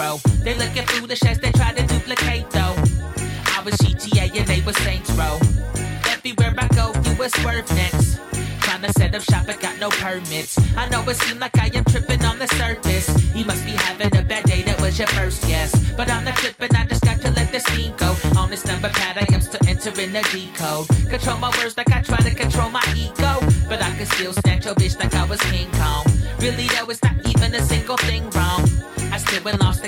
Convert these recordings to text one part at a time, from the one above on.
grow. They looking foolish as they try to duplicate, though. I was GTA and they were Saints Row. Everywhere I go, you was swerve next. Trying to set up shop, but got no permits. I know it seems like I am tripping on the surface. You must be having a bad day, that was your first guess. But I'm not tripping, I just got to let the steam go. On this number pad, I am still entering the decode. Control my words like I try to control my ego. But I can still snatch your bitch like I was King Kong. Really though, it's not even a single thing wrong. I still ain't lost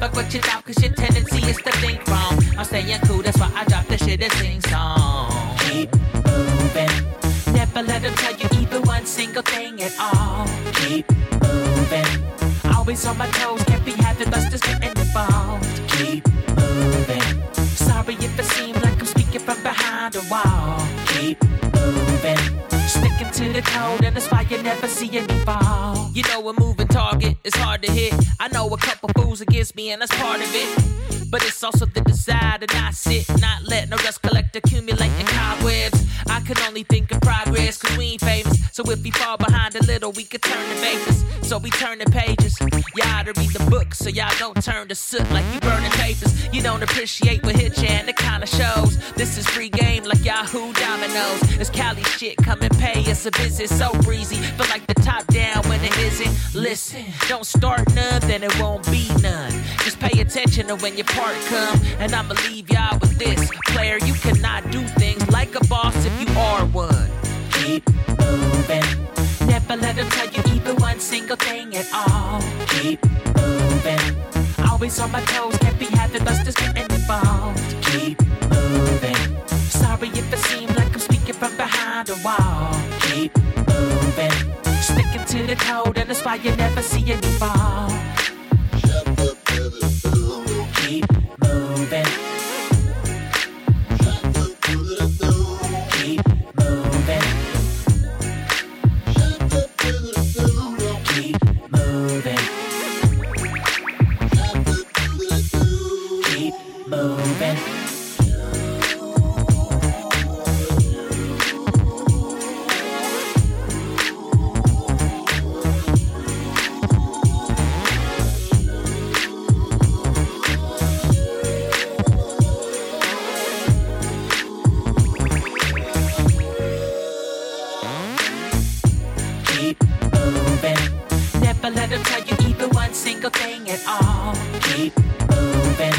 Fuck what you thought, cause your tendency is to think wrong. I'm staying cool, that's why I drop the shit and sing song. Keep moving. Never let them tell you even one single thing at all. Keep moving. Always on my toes, can't be having busters getting involved. Keep moving. Sorry if it seems like I'm speaking from behind a wall. Keep moving. To the code, and that's why you never see any fall. You know, a moving target is hard to hit. I know a couple fools against me, and that's part of it. But it's also the desire to not sit, not let no dust collect, accumulate accumulating cobwebs. I can only think of progress, cause we ain't famous. So if we fall behind a little, we could turn the vapors. So we turn the pages. Y'all to read the book, so y'all don't turn to soot like you burning papers. You don't appreciate what hit you, and it kinda shows. This is free game like Yahoo Dominoes. It's Cali shit, come and pay. us a visit so breezy. Feel like the top down when it isn't. Listen, don't start none, then it won't be none. Just pay attention to when your part come. And I'ma leave y'all with this. Player, you cannot do things like a boss if you are one. Keep. Never let them tell you even one single thing at all. Keep moving. Always on my toes, can't be having busters getting involved. Keep moving. Sorry if it seems like I'm speaking from behind a wall. Keep moving. Sticking to the code, and that's why you never see any fall. Keep moving. Single thing at all. Keep moving.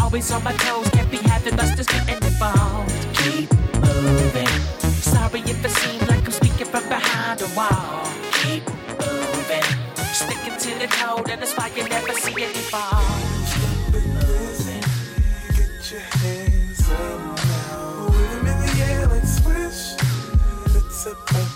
Always on my toes, can't be having busters getting involved. Keep moving. Sorry if it seems like I'm speaking from behind a wall. Keep moving. Sticking to the code, and that's why you never see any fall. Get your hands up now. Wave 'em in the air like swish. It's about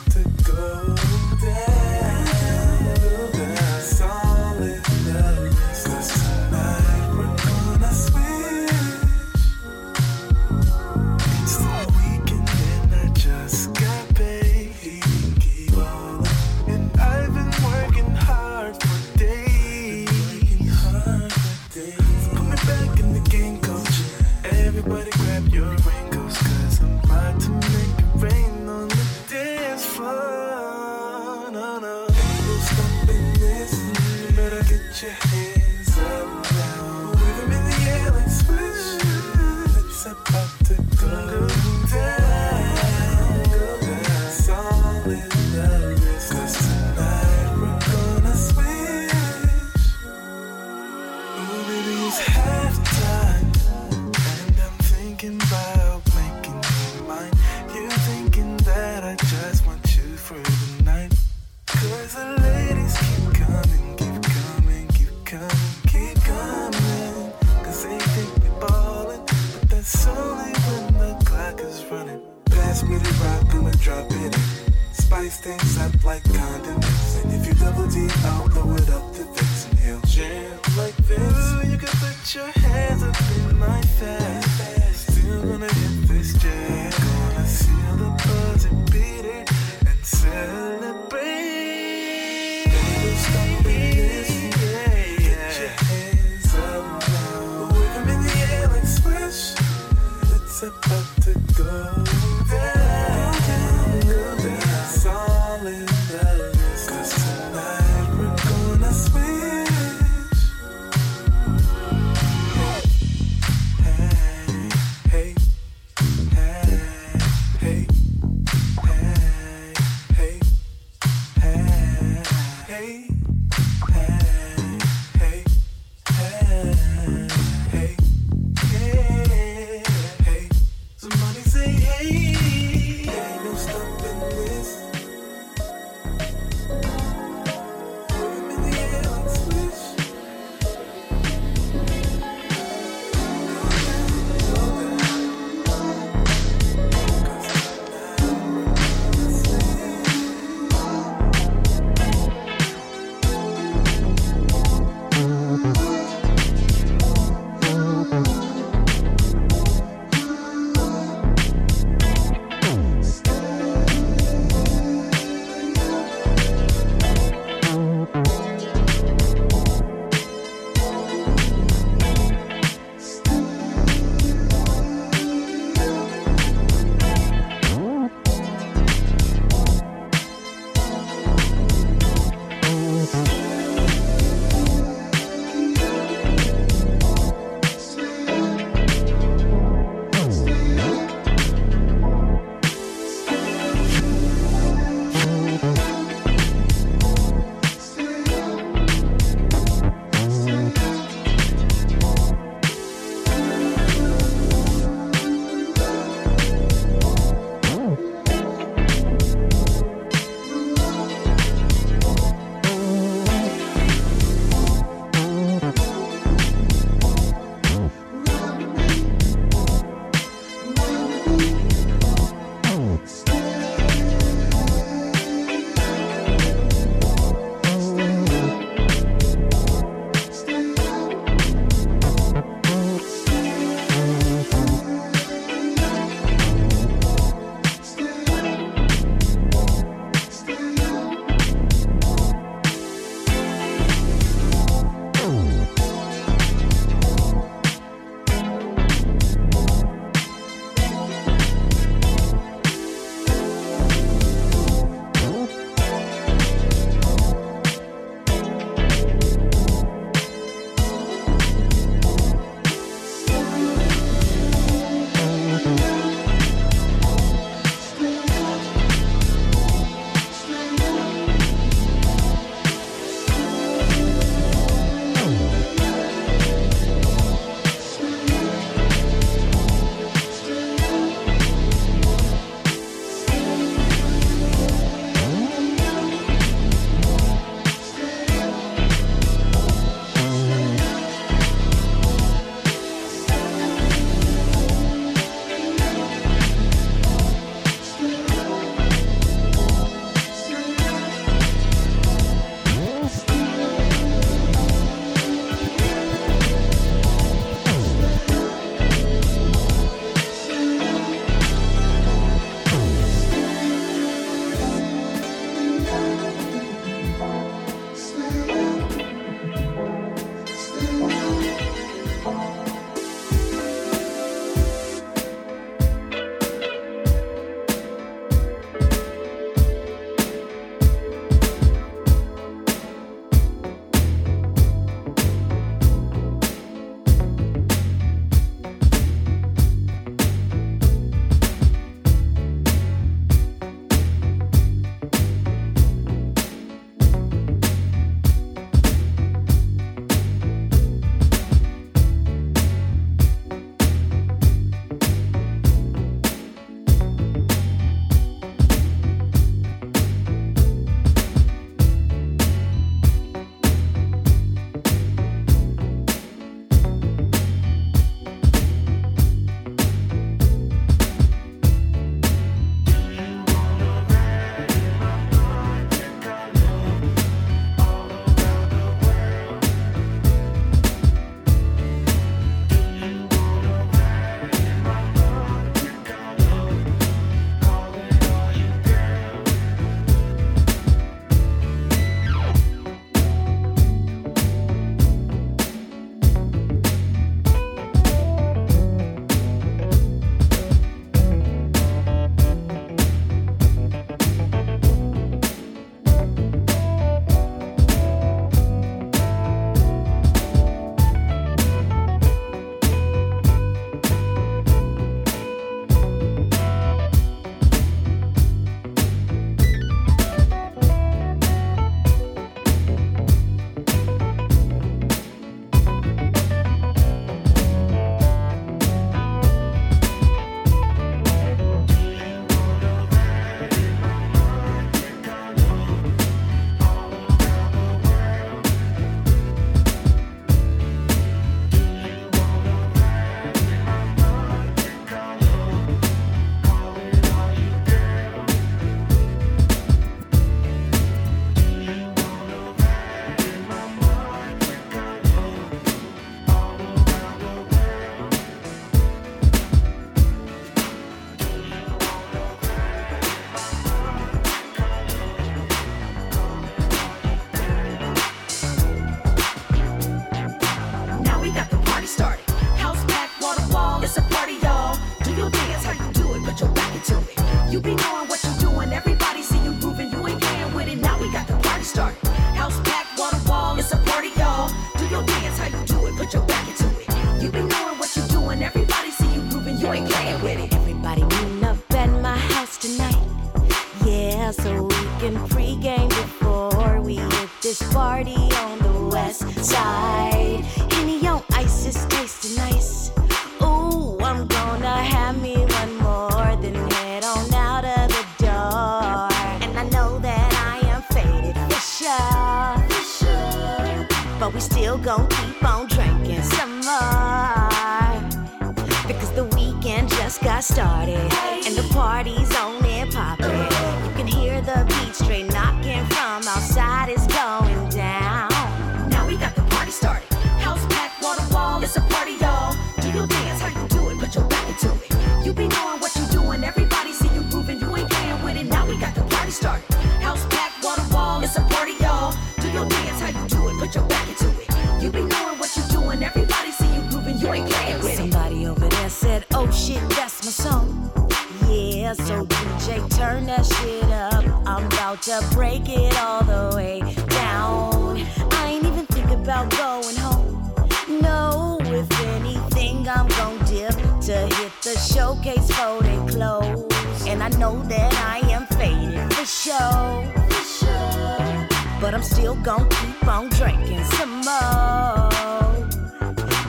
there, so DJ, turn that shit up. I'm about to break it all the way down. I ain't even think about going home. No, if anything, I'm gon' dip to hit the showcase for they close. And I know that I am faded for show. For sure. But I'm still gon' keep on drinking some more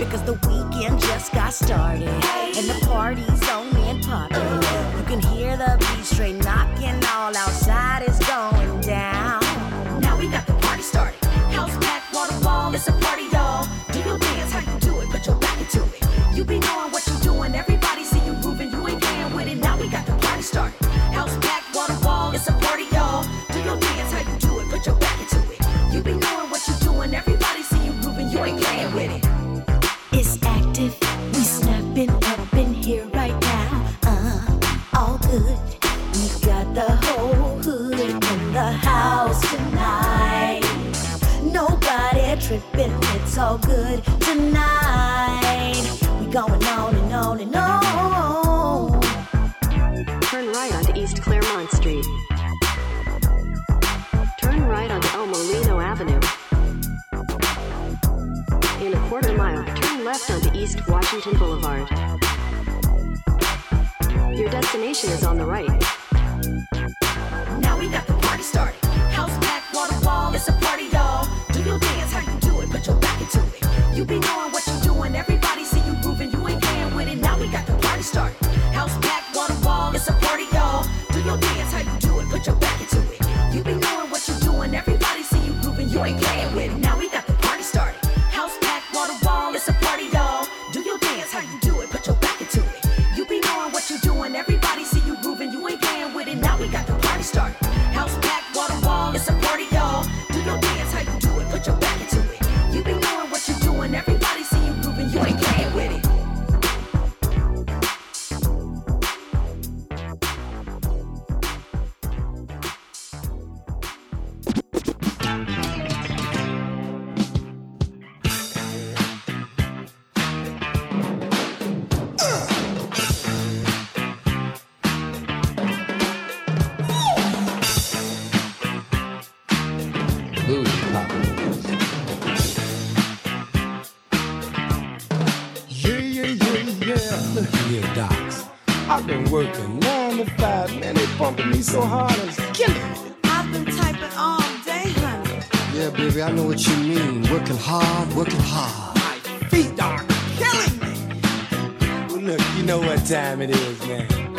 because the weekend just got started and the party's only and poppin'. You can hear the beat straight knocking, all outside is going down. Now we got the party started. House packed, water wall, it's a party, y'all. Do your dance, how you do it, put your back into it. You be tripping, it's all good tonight. We going on and on and on. Turn right onto East Claremont Street. Turn right onto El Molino Avenue. In a quarter mile, turn left onto East Washington Boulevard. Your destination is on the right. Now we got the party started. We can't with me. Look here, docs. I've been working nine to five, man. They pumping me so hard, I'm killing me. I've been typing all day, honey. Yeah, baby, I know what you mean. Working hard, working hard. My feet are killing me. Well, look, you know what time it is, man.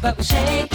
But we shaking.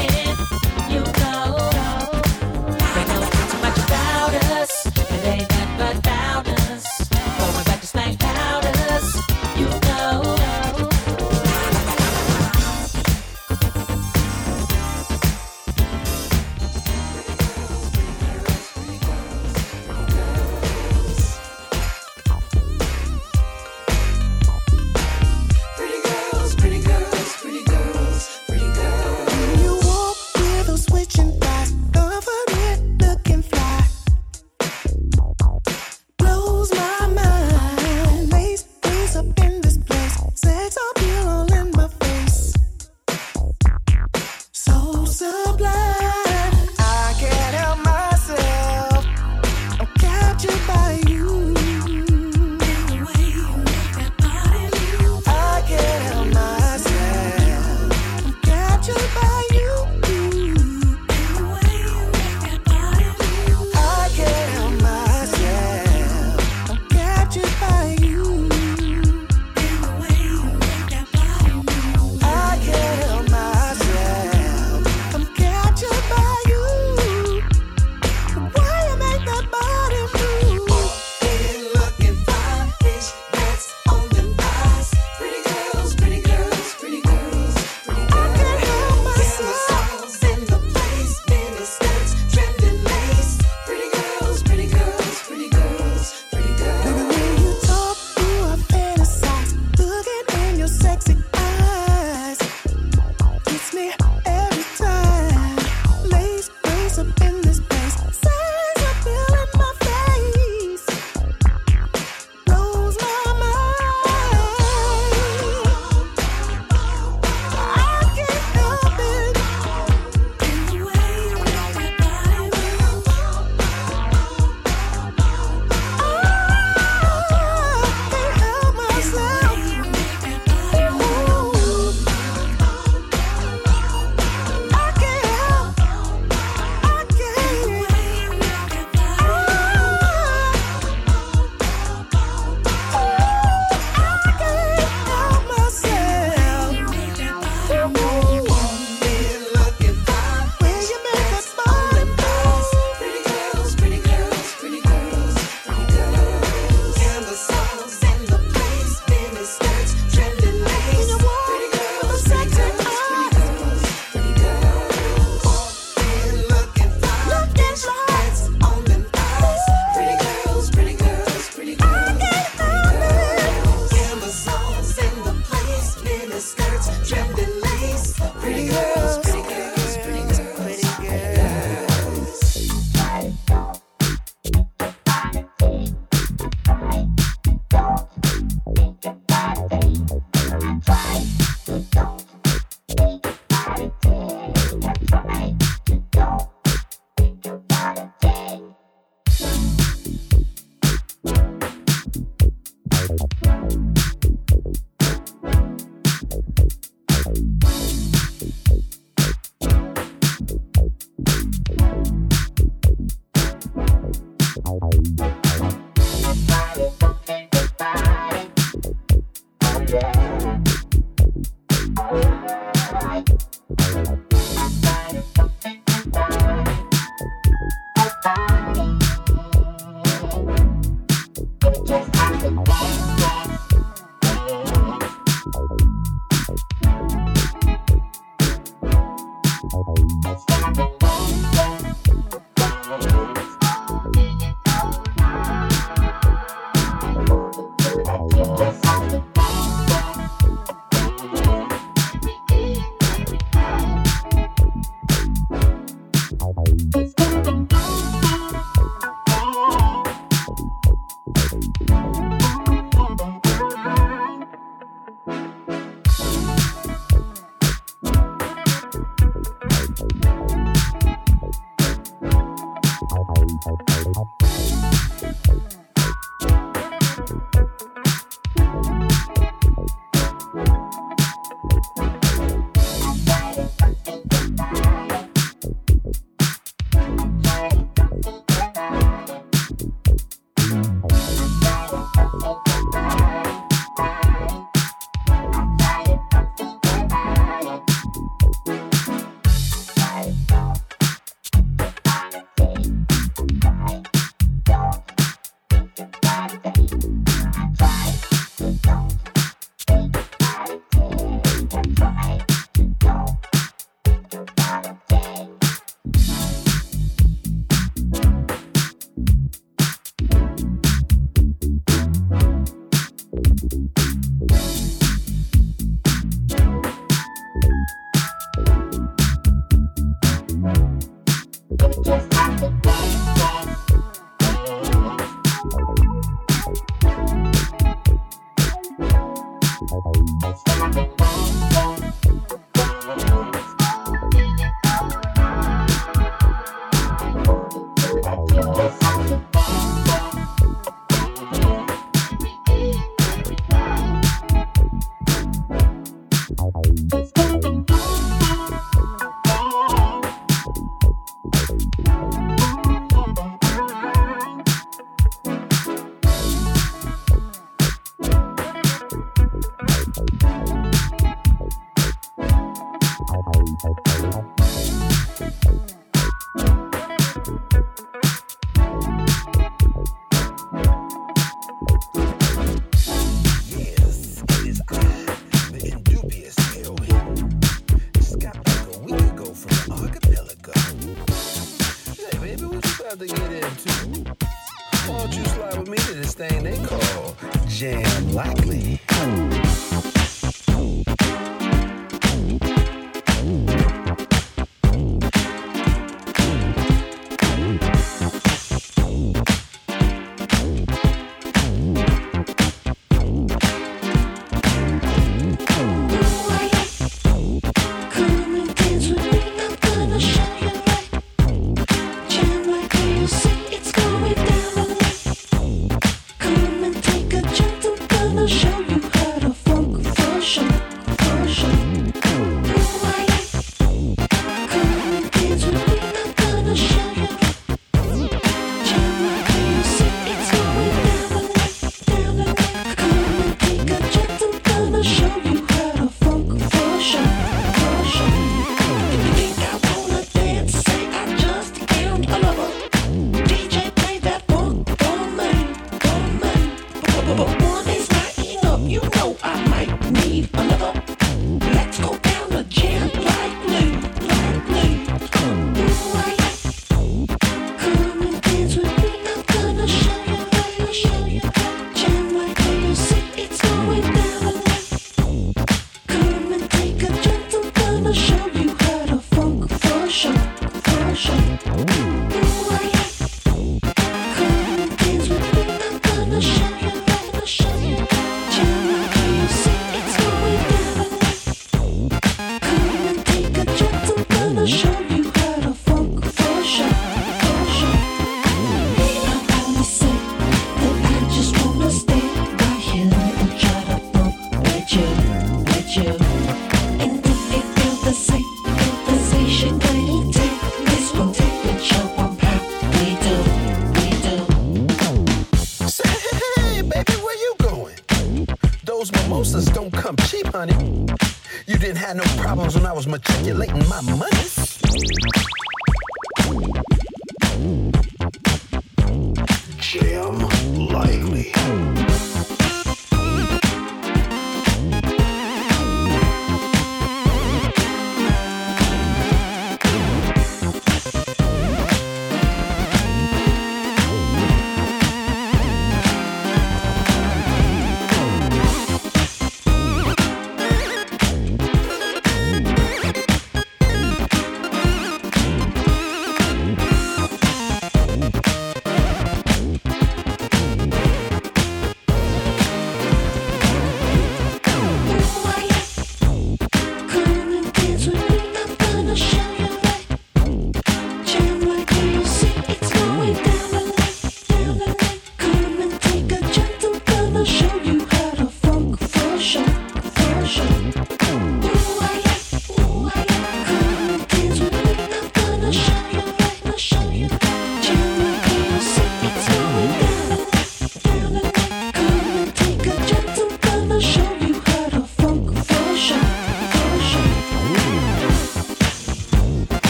Matriculating my money.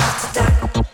Calling after dark.